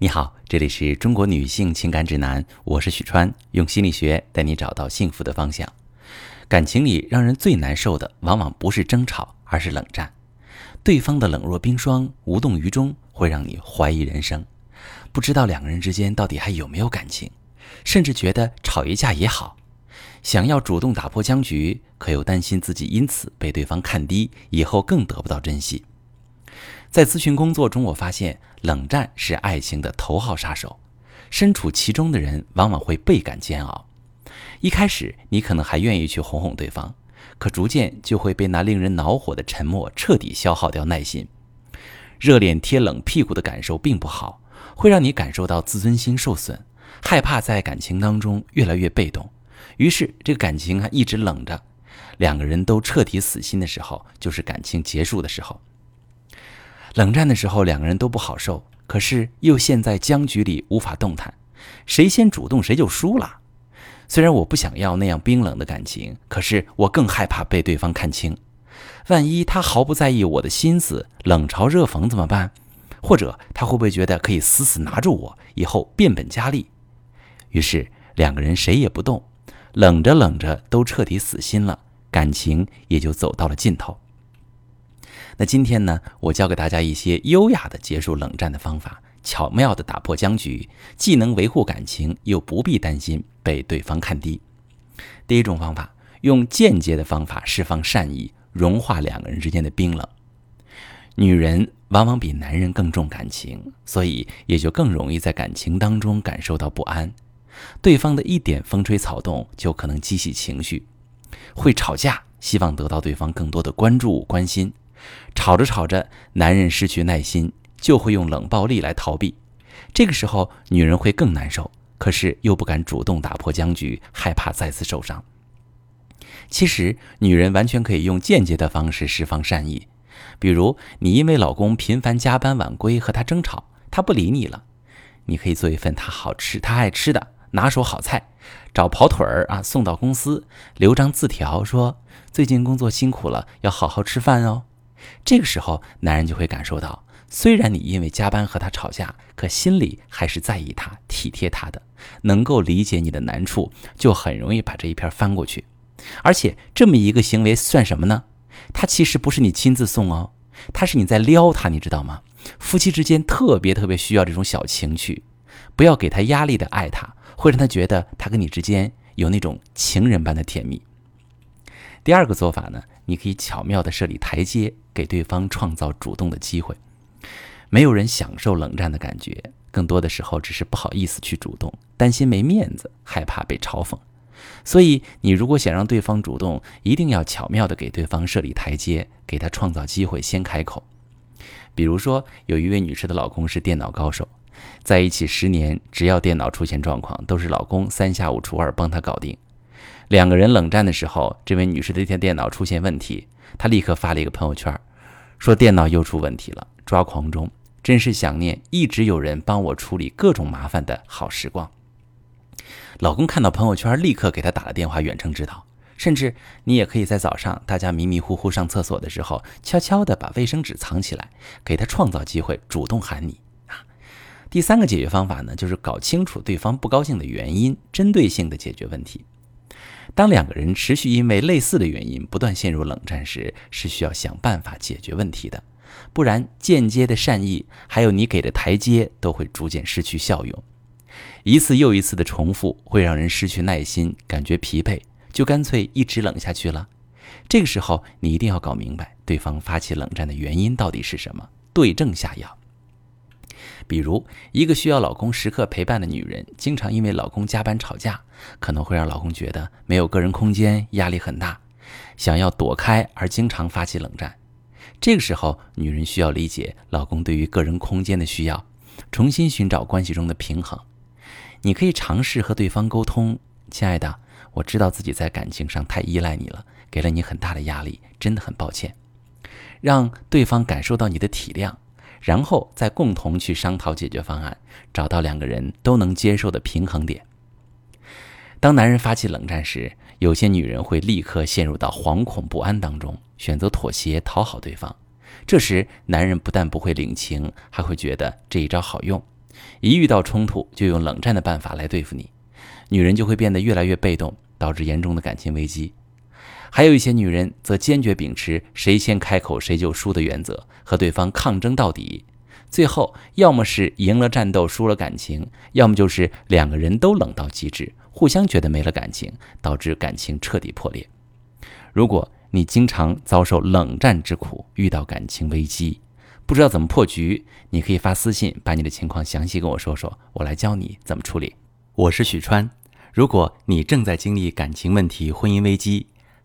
你好，这里是中国女性情感指南，我是许川，用心理学带你找到幸福的方向。感情里让人最难受的，往往不是争吵，而是冷战。对方的冷若冰霜、无动于衷，会让你怀疑人生，不知道两个人之间到底还有没有感情，甚至觉得吵一架也好。想要主动打破僵局，可又担心自己因此被对方看低，以后更得不到珍惜。在咨询工作中，我发现冷战是爱情的头号杀手，身处其中的人往往会倍感煎熬。一开始，你可能还愿意去哄哄对方，可逐渐就会被那令人恼火的沉默彻底消耗掉耐心。热脸贴冷屁股的感受并不好，会让你感受到自尊心受损，害怕在感情当中越来越被动。于是，这个感情还一直冷着。两个人都彻底死心的时候，就是感情结束的时候。冷战的时候，两个人都不好受，可是又陷在僵局里无法动弹，谁先主动谁就输了。虽然我不想要那样冰冷的感情，可是我更害怕被对方看清。万一他毫不在意我的心思，冷嘲热讽怎么办？或者他会不会觉得可以死死拿住我，以后变本加厉？于是两个人谁也不动，冷着冷着都彻底死心了，感情也就走到了尽头。那今天呢，我教给大家一些优雅的结束冷战的方法，巧妙的打破僵局，既能维护感情，又不必担心被对方看低。第一种方法，用间接的方法释放善意，融化两个人之间的冰冷。女人往往比男人更重感情，所以也就更容易在感情当中感受到不安。对方的一点风吹草动就可能激起情绪，会吵架，希望得到对方更多的关注关心。吵着吵着，男人失去耐心，就会用冷暴力来逃避。这个时候，女人会更难受，可是又不敢主动打破僵局，害怕再次受伤。其实，女人完全可以用间接的方式释放善意，比如你因为老公频繁加班晚归和他争吵，他不理你了，你可以做一份他好吃、他爱吃的拿手好菜，找跑腿儿啊送到公司，留张字条说：“最近工作辛苦了，要好好吃饭哦。”这个时候，男人就会感受到，虽然你因为加班和他吵架，可心里还是在意他、体贴他的，能够理解你的难处，就很容易把这一篇翻过去。而且这么一个行为算什么呢？他其实不是你亲自送哦，他是你在撩他，你知道吗？夫妻之间特别特别需要这种小情趣，不要给他压力的爱他，会让他觉得他跟你之间有那种情人般的甜蜜。第二个做法呢？你可以巧妙地设立台阶，给对方创造主动的机会。没有人享受冷战的感觉，更多的时候只是不好意思去主动，担心没面子，害怕被嘲讽。所以，你如果想让对方主动，一定要巧妙地给对方设立台阶，给他创造机会，先开口。比如说，有一位女士的老公是电脑高手，在一起十年，只要电脑出现状况，都是老公三下五除二帮他搞定。两个人冷战的时候，这位女士的一台电脑出现问题，她立刻发了一个朋友圈，说电脑又出问题了，抓狂中，真是想念一直有人帮我处理各种麻烦的好时光。老公看到朋友圈，立刻给他打了电话远程指导，甚至你也可以在早上大家迷迷糊糊上厕所的时候，悄悄地把卫生纸藏起来，给他创造机会，主动喊你啊。第三个解决方法呢，就是搞清楚对方不高兴的原因，针对性的解决问题。当两个人持续因为类似的原因不断陷入冷战时，是需要想办法解决问题的，不然间接的善意还有你给的台阶都会逐渐失去效用。一次又一次的重复会让人失去耐心，感觉疲惫，就干脆一直冷下去了。这个时候，你一定要搞明白对方发起冷战的原因到底是什么，对症下药。比如，一个需要老公时刻陪伴的女人，经常因为老公加班吵架，可能会让老公觉得没有个人空间，压力很大，想要躲开而经常发起冷战。这个时候，女人需要理解老公对于个人空间的需要，重新寻找关系中的平衡。你可以尝试和对方沟通：“亲爱的，我知道自己在感情上太依赖你了，给了你很大的压力，真的很抱歉。”让对方感受到你的体谅。然后再共同去商讨解决方案，找到两个人都能接受的平衡点。当男人发起冷战时，有些女人会立刻陷入到惶恐不安当中，选择妥协讨好对方。这时，男人不但不会领情，还会觉得这一招好用，一遇到冲突就用冷战的办法来对付你，女人就会变得越来越被动，导致严重的感情危机。还有一些女人则坚决秉持谁先开口谁就输的原则，和对方抗争到底，最后要么是赢了战斗输了感情，要么就是两个人都冷到极致，互相觉得没了感情，导致感情彻底破裂。如果你经常遭受冷战之苦，遇到感情危机，不知道怎么破局，你可以发私信把你的情况详细跟我说说，我来教你怎么处理。我是许川，如果你正在经历感情问题、婚姻危机，